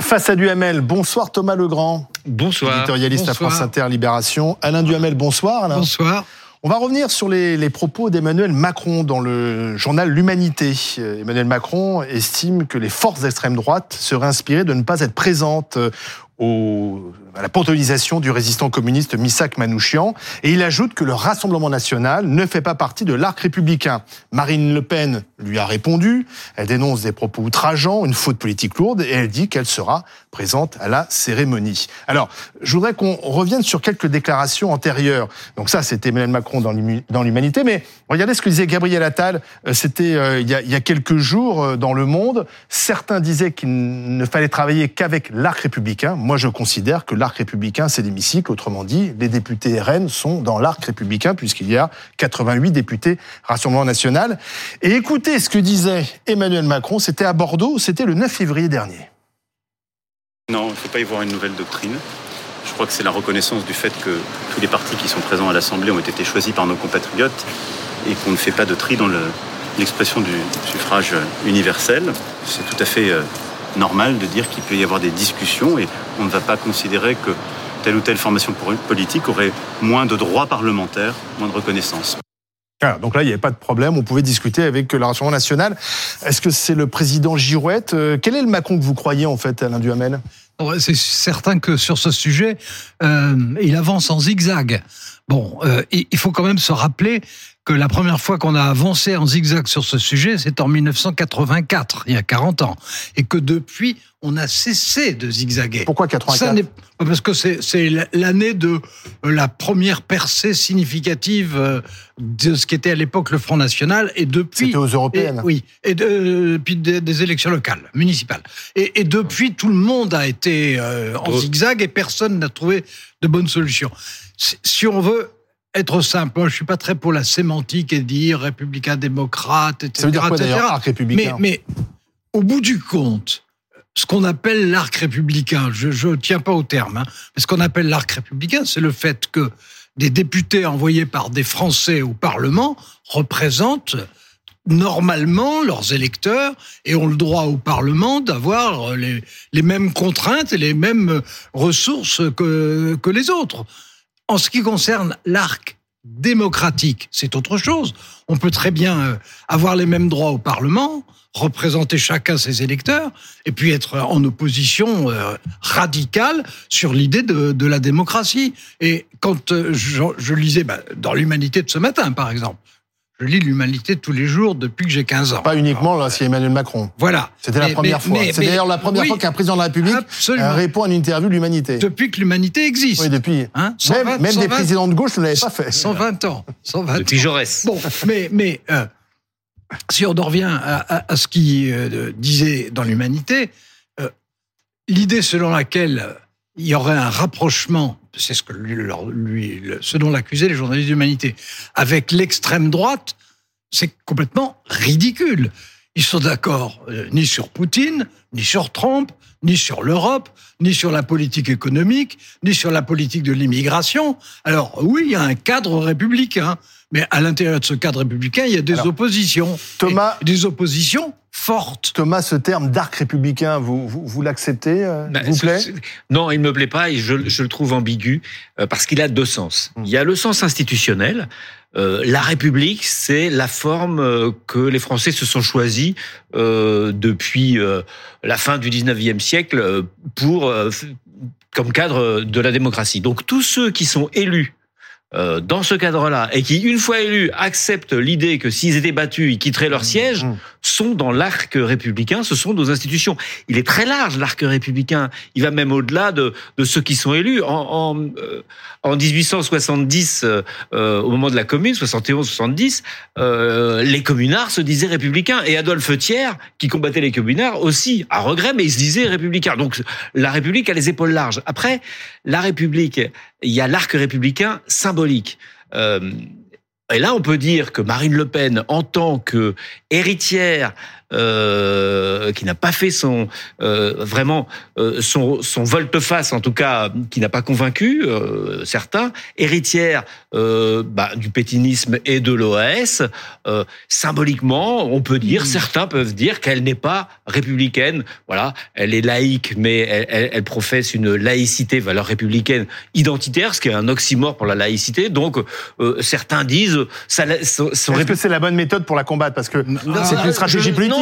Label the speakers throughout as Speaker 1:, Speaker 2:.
Speaker 1: Face à Duhamel, bonsoir Thomas Legrand.
Speaker 2: Bonsoir.
Speaker 1: Éditorialiste à France Inter Libération. Alain Duhamel, bonsoir Alain.
Speaker 3: Bonsoir.
Speaker 1: On va revenir sur les, propos d'Emmanuel Macron dans le journal L'Humanité. Euh, Emmanuel Macron estime que les forces d'extrême droite seraient inspirées de ne pas être présentes euh, à la panthéonisation du résistant communiste Misak Manouchian. Et il ajoute que le Rassemblement national ne fait pas partie de l'arc républicain. Marine Le Pen lui a répondu. Elle dénonce des propos outrageants, une faute politique lourde, et elle dit qu'elle sera présente à la cérémonie. Alors, je voudrais qu'on revienne sur quelques déclarations antérieures. Donc ça, c'était Emmanuel Macron dans l'Humanité, mais regardez ce que disait Gabriel Attal. Euh, c'était euh, il, y a quelques jours euh, dans Le Monde. Certains disaient qu'il ne fallait travailler qu'avec l'arc républicain. Moi, je considère que l'arc républicain, c'est l'hémicycle. Autrement dit, les députés RN sont dans l'arc républicain, puisqu'il y a 88 députés Rassemblement national. Et écoutez ce que disait Emmanuel Macron, c'était à Bordeaux, c'était le 9 février dernier.
Speaker 4: Non, il ne faut pas y voir une nouvelle doctrine. Je crois que c'est la reconnaissance du fait que tous les partis qui sont présents à l'Assemblée ont été choisis par nos compatriotes et qu'on ne fait pas de tri dans l'expression du suffrage universel. C'est tout à fait euh, normal de dire qu'il peut y avoir des discussions et on ne va pas considérer que telle ou telle formation politique aurait moins de droits parlementaires, moins de reconnaissance.
Speaker 1: donc là, il n'y avait pas de problème, on pouvait discuter avec le Rassemblement national. Est-ce que c'est le président Girouette euh, Quel est le Macron que vous croyez, en fait, Alain Duhamel?
Speaker 3: C'est certain que sur ce sujet, euh, il avance en zigzag. Bon, euh, il faut quand même se rappeler que la première fois qu'on a avancé en zigzag sur ce sujet, c'est en 1984, il y a 40 ans, et que depuis, on a cessé de zigzaguer.
Speaker 1: Pourquoi 84
Speaker 3: Parce que c'est l'année de la première percée significative euh, de ce qui était à l'époque le Front National, et depuis...
Speaker 1: C'était aux européennes
Speaker 3: Oui, et depuis des, élections locales, municipales. Et, depuis, tout le monde a été euh, en zigzag, et personne n'a trouvé de bonne solution. Si on veut être simple. Moi, je suis pas très pour la sémantique et dire républicain, démocrate, etc.
Speaker 1: Ça veut dire quoi d'ailleurs, arc républicain
Speaker 3: mais, mais au bout du compte, ce qu'on appelle l'arc républicain, je ne tiens pas au terme, hein, mais ce qu'on appelle l'arc républicain, c'est le fait que des députés envoyés par des Français au Parlement représentent normalement leurs électeurs et ont le droit au Parlement d'avoir les, les mêmes contraintes et les mêmes ressources que, que les autres. En ce qui concerne l'arc démocratique, c'est autre chose. On peut très bien euh, avoir les mêmes droits au Parlement, représenter chacun ses électeurs, et puis être en opposition euh, radicale sur l'idée de, la démocratie. Et quand euh, je, lisais bah, dans l'Humanité de ce matin, par exemple, je lis l'humanité tous les jours depuis que j'ai 15 ans.
Speaker 1: Pas uniquement là, c'est Emmanuel Macron.
Speaker 3: Voilà.
Speaker 1: C'était la première fois. C'est d'ailleurs la première fois qu'un président de la République euh, répond à une interview de l'humanité.
Speaker 3: Depuis que l'humanité existe.
Speaker 1: Oui, depuis. Hein même, des présidents de gauche ne l'avaient pas fait.
Speaker 3: 120 ans. 120
Speaker 2: depuis Jaurès.
Speaker 3: Bon, mais, mais euh, si on en revient à, ce qu'il euh, disait dans l'humanité, l'idée selon laquelle il y aurait un rapprochement c'est ce que lui, lui dont l'accusaient les journalistes d'humanité, avec l'extrême droite, c'est complètement ridicule. Ils sont d'accord euh, ni sur Poutine, ni sur Trump, ni sur l'Europe, ni sur la politique économique, ni sur la politique de l'immigration. Alors oui, il y a un cadre républicain, mais à l'intérieur de ce cadre républicain, il y a des oppositions.
Speaker 1: Thomas,
Speaker 3: des oppositions fortes.
Speaker 1: Thomas, ce terme d'arc républicain, vous, vous, l'acceptez euh, bah, Vous plaît
Speaker 2: Non, il ne me plaît pas et je, le trouve ambigu euh, parce qu'il a deux sens. Hmm. Il y a le sens institutionnel. Euh, la République, c'est la forme que les Français se sont choisis depuis la fin du 19e siècle pour comme cadre de la démocratie. Donc tous ceux qui sont élus euh, dans ce cadre-là, et qui, une fois élus, acceptent l'idée que s'ils étaient battus, ils quitteraient leur mmh, siège, mmh. Sont dans l'arc républicain, ce sont nos institutions. Il est très large, l'arc républicain. Il va même au-delà de, de ceux qui sont élus. En, en, euh, en 1870, euh, au moment de la commune, 71-70, les communards se disaient républicains. Et Adolphe Thiers, qui combattait les communards, aussi, à regret, mais il se disait républicain. Donc la République a les épaules larges. Après, la République, il y a l'arc républicain symbolique. Euh, et là, on peut dire que Marine Le Pen, en tant que héritière euh, qui n'a pas fait son euh, vraiment euh, son, son volte-face, en tout cas, qui n'a pas convaincu euh, certains, héritière euh, bah, du pétinisme et de l'OAS. Euh, symboliquement, on peut dire, certains peuvent dire qu'elle n'est pas républicaine. Voilà, elle est laïque, mais elle, elle, elle professe une laïcité, valeur républicaine identitaire, ce qui est un oxymore pour la laïcité. Donc, euh, certains disent, ça, son, son
Speaker 1: Est-ce que c'est la bonne méthode pour la combattre? Parce que c'est une stratégie
Speaker 2: je-
Speaker 1: politique.
Speaker 2: Non,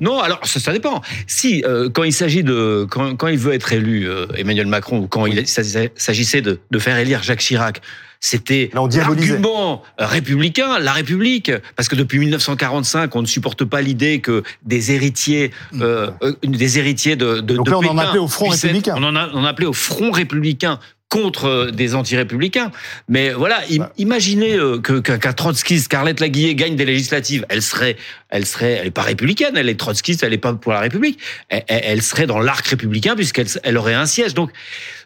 Speaker 2: non, alors ça, ça dépend. Si euh, quand il s'agit de quand, quand il veut être élu euh, Emmanuel Macron ou quand il s'agissait de, de faire élire Jacques Chirac, c'était l'argument républicain, la République, parce que depuis 1945, on ne supporte pas l'idée que des héritiers, euh, euh, des héritiers de, de
Speaker 1: Donc
Speaker 2: de
Speaker 1: on en
Speaker 2: Pétain
Speaker 1: appelait au Front
Speaker 2: puissent être-
Speaker 1: républicain.
Speaker 2: on en a, on appelait au Front républicain contre euh, des anti-républicains. Mais voilà,
Speaker 1: Bah.
Speaker 2: imaginez euh, que qu'un trotskiste, Scarlett Laguillet, gagne des législatives. Elle serait, elle serait, elle est pas républicaine, elle est trotskiste, elle est pas pour la République. Elle, elle- elle serait dans l'arc républicain puisqu'elle elle aurait un siège. Donc,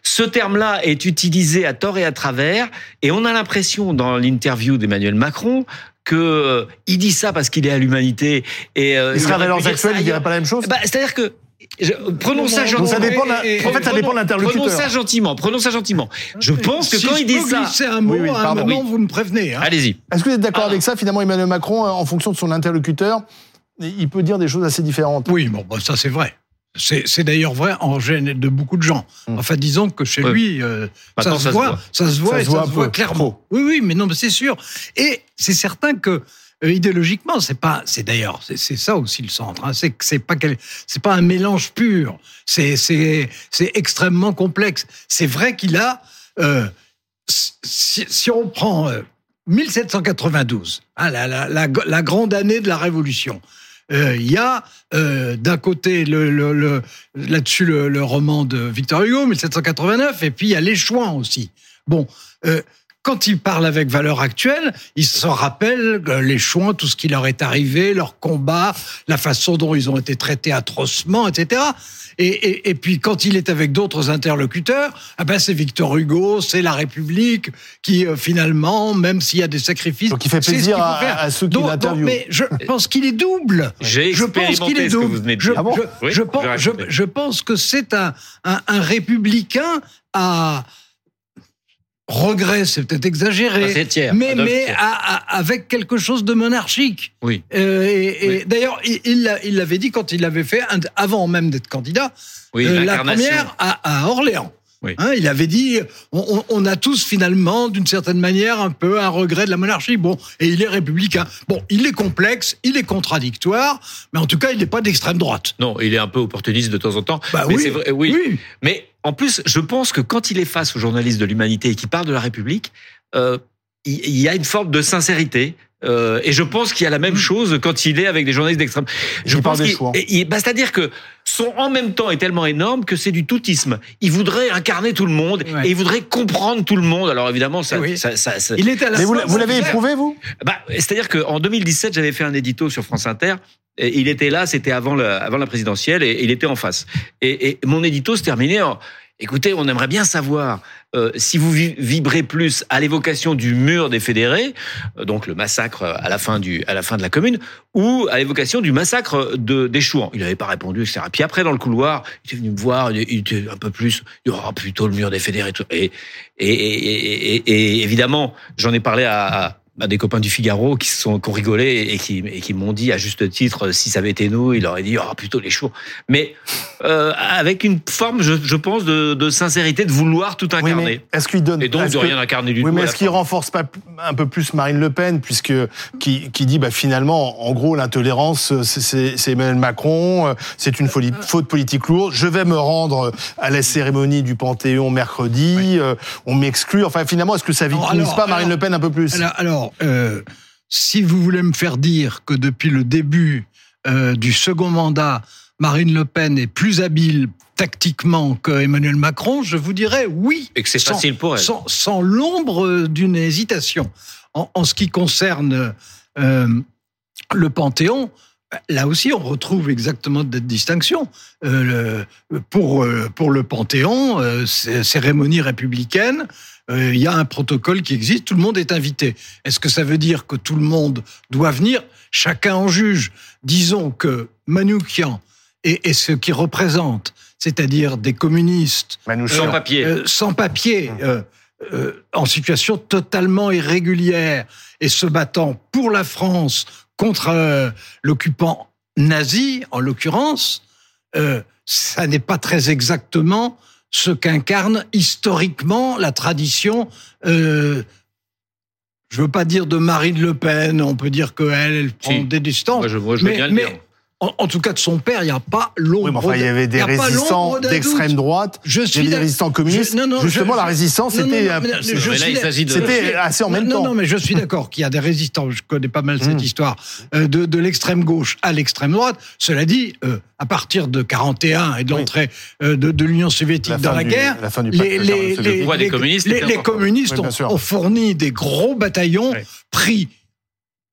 Speaker 2: ce terme-là est utilisé à tort et à travers, et on a l'impression dans l'interview d'Emmanuel Macron que euh, il dit ça parce qu'il est à l'humanité et euh,
Speaker 1: Il serait actuelles, il dirait pas la même chose
Speaker 2: Bah, c'est-à-dire que je- prenons ça gentiment.
Speaker 1: ça dépend la- en fait, ça dépend de l'interlocuteur.
Speaker 2: Prenons ça gentiment. Prenons ça gentiment. Je pense que
Speaker 3: Si
Speaker 2: quand
Speaker 3: je
Speaker 2: il dit ça,
Speaker 3: glisser un mot,
Speaker 1: Oui, oui,
Speaker 3: à un moment, vous me prévenez. hein.
Speaker 2: allez-y.
Speaker 1: Est-ce que vous êtes d'accord
Speaker 2: Ah,
Speaker 1: avec ça Finalement, Emmanuel Macron, euh, en fonction de son interlocuteur, il peut dire des choses assez différentes?
Speaker 3: Oui, bon, bah, ça c'est vrai. C'est c'est d'ailleurs vrai en gêne de beaucoup de gens.
Speaker 1: Hmm.
Speaker 3: Enfin, disons que chez lui, euh, ça, se voit, ça se voit,
Speaker 1: Ça se voit
Speaker 3: ça
Speaker 1: un
Speaker 3: se voit
Speaker 1: peu,
Speaker 3: clairement. Oui, oui, mais non, mais c'est sûr. Et c'est certain que euh, idéologiquement, c'est pas, c'est d'ailleurs, c'est ça aussi le centre. hein. c'est que c'est pas, c'est pas un mélange pur. C'est c'est c'est extrêmement complexe. C'est vrai qu'il a, euh, si, on prend euh, 1792, hein, la, grande année de la Révolution. Euh, Il y a euh, d'un côté le, là-dessus le, roman de Victor Hugo, 1789, et puis il y a Les Chouans aussi. Bon, euh, quand il parle avec valeur actuelle, il se rappelle euh, les Chouans, tout ce qui leur est arrivé, leur combat, la façon dont ils ont été traités atrocement, etc. Et, et, et puis quand il est avec d'autres interlocuteurs, ah ben c'est Victor Hugo, c'est la République qui euh, finalement, même s'il y a des sacrifices,
Speaker 1: Donc il fait
Speaker 3: ce
Speaker 1: plaisir à-
Speaker 3: faire.
Speaker 1: à ceux qui l'interviewent.
Speaker 3: Mais je pense qu'il est double.
Speaker 2: J'ai
Speaker 3: Je pense
Speaker 2: expérimenté
Speaker 3: qu'il est
Speaker 2: ce que
Speaker 3: double.
Speaker 2: vous venez de
Speaker 3: Je.
Speaker 1: Ah bon
Speaker 3: je-
Speaker 2: Oui,
Speaker 3: je
Speaker 2: je
Speaker 3: pense,
Speaker 2: vais
Speaker 3: je,
Speaker 2: raconter.
Speaker 3: je pense que c'est un, un, un républicain à regret, c'est peut-être exagéré,
Speaker 2: C'est tiers.
Speaker 3: mais, mais
Speaker 2: Thiers.
Speaker 3: à- à- avec quelque chose de monarchique.
Speaker 2: Oui.
Speaker 3: Euh, et et
Speaker 2: Oui.
Speaker 3: d'ailleurs, il- il l'a- il l'avait dit quand il l'avait fait, avant même d'être candidat,
Speaker 2: Oui,
Speaker 3: euh, la première à, à Orléans.
Speaker 2: Oui.
Speaker 3: Hein, il avait dit, on, a tous finalement, d'une certaine manière, un peu un regret de la monarchie. Bon, et il est républicain. Bon, il est complexe, il est contradictoire, mais en tout cas, il n'est pas d'extrême droite.
Speaker 2: Non, il est un peu opportuniste de temps en temps.
Speaker 3: Bah
Speaker 2: mais
Speaker 3: oui,
Speaker 2: c'est vrai, oui.
Speaker 3: oui.
Speaker 2: Mais en plus, je pense que quand il est face aux journalistes de l'humanité et qu'il parle de la République, euh, il y a une forme de sincérité. Euh, et je pense qu'il y a la même chose quand il est avec des journalistes d'extrême. Je
Speaker 1: Il parle
Speaker 2: pense
Speaker 1: des
Speaker 2: qu'il- bah, c'est-à-dire que son en même temps est tellement énorme que c'est du toutisme. Il voudrait incarner tout le monde
Speaker 3: Ouais.
Speaker 2: et il voudrait comprendre tout le monde. Alors évidemment, ça,
Speaker 3: Oui.
Speaker 2: ça, ça- ça-
Speaker 3: Il est à la
Speaker 1: Mais vous, l'avez éprouvé, vous?
Speaker 2: Bah, c'est-à-dire qu'en 2017, j'avais fait un édito sur France Inter. Et il était là, c'était avant la, avant la présidentielle, et il était en face. Et, et mon édito se terminait en Écoutez, on aimerait bien savoir euh, si vous vi- vibrez plus à l'évocation du mur des fédérés, euh, donc le massacre à la fin du à la fin de la commune, ou à l'évocation du massacre de des Chouans. Il n'avait pas répondu, etc. Puis après, dans le couloir, il était venu me voir, il était un peu plus, il aura plutôt le mur des fédérés. Et, et, et, et, et évidemment, j'en ai parlé à à des copains du Figaro qui se sont qui ont rigolé et qui et qui m'ont dit à juste titre si ça avait été nous il aurait dit oh plutôt les choux mais euh, avec une forme je, je pense de, de sincérité de vouloir tout
Speaker 1: Oui,
Speaker 2: incarner
Speaker 1: mais est-ce qu'il donne
Speaker 2: et donc de
Speaker 1: que-
Speaker 2: rien incarner du
Speaker 1: Oui,
Speaker 2: tout
Speaker 1: mais est-ce qu'il renforce pas un peu plus Marine Le Pen, puisque qui, qui dit bah, finalement, en gros, l'intolérance, c'est- Emmanuel Macron, euh, c'est une folie- faute politique lourde. Je vais me rendre à la cérémonie du Panthéon mercredi. euh, on m'exclut. Enfin, finalement, est-ce que ça victimise
Speaker 3: alors-
Speaker 1: pas Marine
Speaker 3: alors-
Speaker 1: Le Pen un peu plus?
Speaker 3: Alors, alors, euh, si vous voulez me faire dire que depuis le début euh, du second mandat, Marine Le Pen est plus habile tactiquement que Emmanuel Macron, je vous dirais oui.
Speaker 2: et que c'est
Speaker 3: Sans-
Speaker 2: facile pour elle
Speaker 3: Sans, sans l'ombre d'une hésitation. En, en ce qui concerne euh, le Panthéon, Là aussi, on retrouve exactement cette distinction. Euh, le, pour, euh, pour le Panthéon, euh, cérémonie républicaine, euh, il y a un protocole qui existe, tout le monde est invité. Est-ce que ça veut dire que tout le monde doit venir? Chacun en juge. Disons que Manoukian et, et ce qui représente, c'est-à-dire des communistes
Speaker 2: sans papier,
Speaker 3: sans papier, en situation totalement irrégulière et se battant pour la France contre euh, l'occupant nazi, en l'occurrence, euh, ça n'est pas très exactement ce qu'incarne historiquement la tradition. Euh, je veux pas dire de Marine Le Pen, on peut dire qu'elle, elle prend des distances.
Speaker 2: Moi, je, mais,
Speaker 3: mais, en, tout cas, de son père, il n'y a pas l'ombre. Oui,
Speaker 1: mais enfin, il y avait des résistants d'extrême droite, je suis des résistants communistes. non, non, Justement, la résistance, c'était assez en même temps.
Speaker 3: Non, non, mais je suis d'accord qu'il y a des résistants. Je connais pas mal cette hmm. histoire euh, de, de l'extrême gauche à l'extrême droite. Cela dit, euh, à partir de 41 et de l'entrée euh, de, de l'Union soviétique dans la guerre,
Speaker 2: les, les, les, communistes,
Speaker 3: les, communistes ont, ont, fourni des gros bataillons pris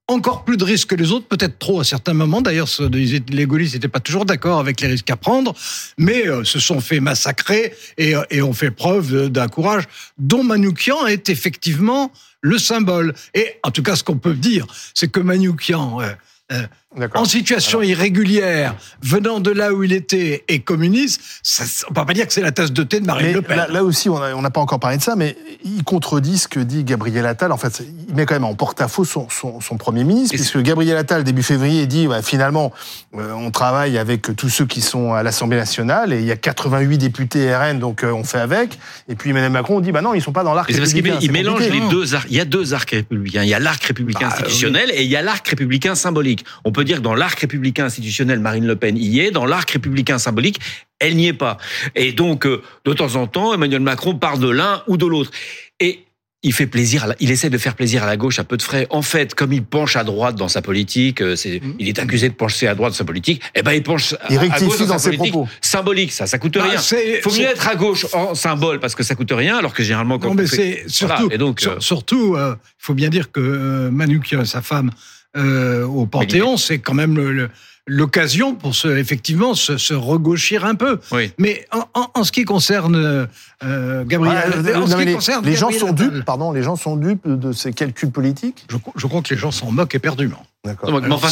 Speaker 3: encore plus de risques que les autres, peut-être trop à certains moments. D'ailleurs, les gaullistes n'étaient pas toujours d'accord avec les risques à prendre, mais euh, se sont fait massacrer et, euh, ont fait preuve d'un courage dont Manoukian est effectivement le symbole. Et en tout cas, ce qu'on peut dire, c'est que Manoukian... Euh, euh en situation irrégulière, venant de là où il était et communiste, ça, on peut pas dire que c'est la tasse de thé de Marine Le Pen.
Speaker 1: Là, aussi, on n'a pas encore parlé de ça, mais il contredit ce que dit Gabriel Attal. En fait, il met quand même en porte-à-faux son, son, Premier ministre, puisque Gabriel Attal, début février, dit bah, finalement, euh, on travaille avec tous ceux qui sont à l'Assemblée nationale, et il y a 88 députés RN, donc euh, on fait avec. Et puis Emmanuel Macron dit bah non, ils sont pas dans l'arc républicain.
Speaker 2: il mélange les deux arcs. Il y a deux arcs républicains. Il y a l'arc républicain bah, institutionnel et il y a l'arc républicain symbolique. On peut dire que dans l'arc républicain institutionnel, Marine Le Pen y est. Dans l'arc républicain symbolique, elle n'y est pas. Et donc, euh, de temps en temps, Emmanuel Macron parle de l'un ou de l'autre. Et il fait plaisir, il essaie de faire plaisir à la gauche à peu de frais. En fait, comme il penche à droite dans sa politique, euh, mmh. il est accusé de pencher à droite dans sa politique. Eh ben, il penche à, gauche dans, sa politique symbolique. Ça, ça coûte bah, rien. Il faut mieux être à gauche en symbole parce que ça coûte rien, alors que généralement quand
Speaker 3: non, mais c'est surtout, et donc, euh, surtout, il faut bien dire que Manu, sa femme, euh, au Panthéon, c'est quand même le, l'occasion pour se, effectivement se, se regauchir un peu.
Speaker 2: Oui.
Speaker 3: Mais en, en, en, ce qui concerne euh, Gabriel,
Speaker 1: en ce qui les, concerne les gens sont dupes, pardon, les gens sont dupes de ces calculs politiques?
Speaker 3: Je, je crois que les gens s'en moquent éperdument.
Speaker 2: D'accord. Mais enfin,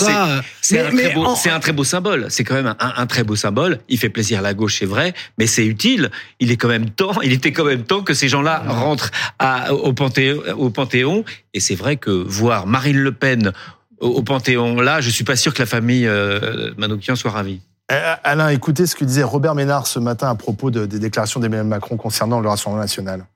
Speaker 2: c'est un, très beau, un très beau symbole. C'est quand même un, un, très beau symbole. Il fait plaisir à la gauche, c'est vrai, mais c'est utile. Il est quand même temps. Il était quand même temps que ces gens-là rentrent à, au, Panthéon, au Panthéon. Et c'est vrai que voir Marine Le Pen au, Panthéon. Là, je suis pas sûr que la famille euh, Manoukian soit ravie.
Speaker 1: Eh, Alain, écoutez ce que disait Robert Ménard ce matin à propos des déclarations d'Emmanuel Macron concernant le Rassemblement national.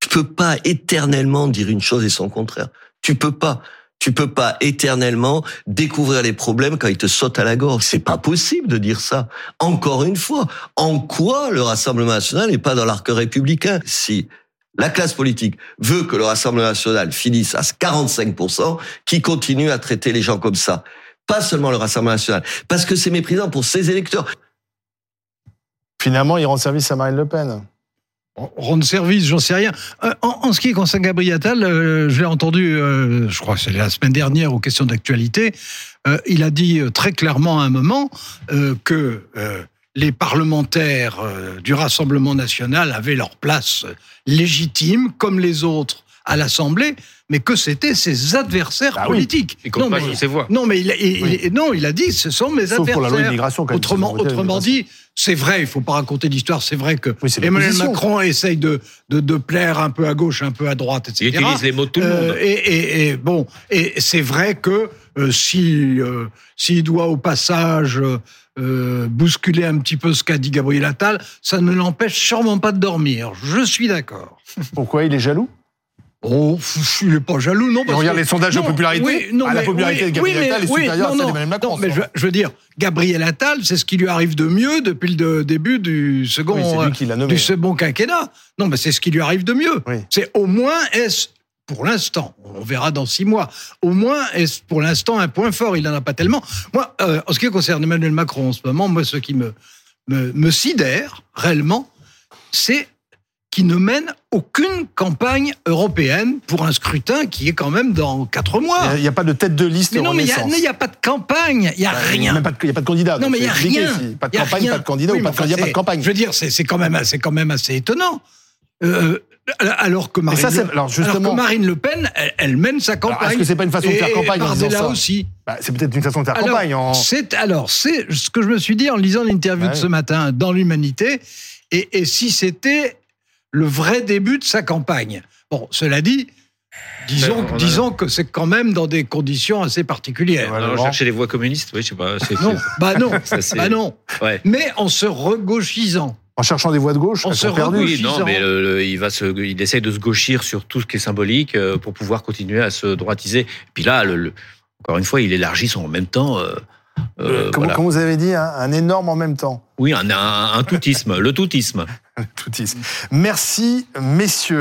Speaker 5: Tu peux pas éternellement dire une chose et son contraire. Tu peux pas. Tu peux pas éternellement découvrir les problèmes quand ils te sautent à la gorge. C'est pas possible de dire ça. Encore une fois, en quoi le Rassemblement national n'est pas dans l'arc républicain? Si la classe politique veut que le Rassemblement national finisse à 45%, qui continue à traiter les gens comme ça. Pas seulement le Rassemblement national, parce que c'est méprisant pour ses électeurs.
Speaker 1: Finalement, il rend service à Marine Le Pen.
Speaker 3: Rendre service, j'en sais rien. Euh, en, ce qui concerne Gabriel Attal, euh, je l'ai entendu, euh, je crois que c'est la semaine dernière aux questions d'actualité, il a dit très clairement à un moment que les parlementaires euh, du Rassemblement national avaient leur place légitime, comme les autres à l'Assemblée, mais que c'était ses adversaires bah politiques.
Speaker 2: non, mais,
Speaker 3: non, mais il, non, il a dit ce sont mes adversaires. Pour la loi immigration, autrement, autrement dit, c'est vrai, il faut pas raconter l'histoire. C'est vrai que Emmanuel Macron essaye de, de, de, plaire un peu à gauche, un peu à droite, etc.
Speaker 2: Il utilise les mots de tout le monde. Euh,
Speaker 3: et, et, bon, et c'est vrai que euh, si euh, s'il doit au passage euh, bousculer un petit peu ce qu'a dit Gabriel Attal, ça ne l'empêche sûrement pas de dormir. Je suis d'accord.
Speaker 1: Pourquoi il est jaloux?
Speaker 3: Oh, il n'est pas jaloux, non.
Speaker 1: Parce regarde les sondages de popularité. non, ah, la popularité de Gabriel Attal est supérieure à celle d'Emmanuel Macron.
Speaker 3: Non, mais je, veux dire, Gabriel Attal, c'est ce qui lui arrive de mieux depuis le début du second, du second quinquennat. Non, mais c'est ce qui lui arrive de mieux. C'est au moins est-ce pour l'instant. On verra dans six mois. Au moins, est pour l'instant un point fort? Il n'en a pas tellement. Moi, euh, en ce qui concerne Emmanuel Macron en ce moment, moi, ce qui me, me, me sidère réellement, c'est qui ne mène aucune campagne européenne pour un scrutin qui est quand même dans quatre mois.
Speaker 1: Il n'y a, pas de tête de liste.
Speaker 3: Mais non, mais il n'y a, pas de campagne, il n'y a
Speaker 1: Bah,
Speaker 3: rien.
Speaker 1: Il n'y a, pas de candidat.
Speaker 3: Non, mais il n'y a rien.
Speaker 1: Pas de
Speaker 3: a
Speaker 1: campagne,
Speaker 3: rien.
Speaker 1: pas de candidat
Speaker 3: Oui,
Speaker 1: ou pas de candidat, pas de campagne.
Speaker 3: Je veux dire, c'est quand même, quand même assez étonnant. Euh, alors que Marine,
Speaker 1: ça,
Speaker 3: Le,
Speaker 1: alors, justement-
Speaker 3: que Marine Le Pen, elle, elle mène sa campagne.
Speaker 1: est-ce que c'est pas une façon de faire campagne en ça
Speaker 3: aussi.
Speaker 1: Bah, c'est peut-être une façon de faire
Speaker 3: Alors,
Speaker 1: campagne. En...
Speaker 3: c'est alors c'est ce que je me suis dit en lisant l'interview
Speaker 1: Ouais.
Speaker 3: de ce matin dans l'Humanité. Et, et si c'était le vrai début de sa campagne. Bon, cela dit, disons,
Speaker 2: Ben, a-
Speaker 3: disons que c'est quand même dans des conditions assez particulières.
Speaker 2: Alors, chercher les voix communistes, oui, je sais pas. c'est-
Speaker 3: Non, bah non,
Speaker 2: Ça, c'est-
Speaker 3: bah non.
Speaker 2: Ouais.
Speaker 3: Mais en se regauchisant.
Speaker 1: En cherchant des voies de gauche,
Speaker 3: On se.
Speaker 2: Oui, non, mais le- le- il va se, il essaye de se gauchir sur tout ce qui est symbolique euh, pour pouvoir continuer à se droitiser. Puis là, le, le- encore une fois, il élargit son en même temps. euh, euh,
Speaker 1: comme,
Speaker 2: voilà.
Speaker 1: comme vous avez dit, un, un énorme en même temps.
Speaker 2: Oui, un, un, un toutisme, le toutisme.
Speaker 1: Toutisme. Merci, messieurs.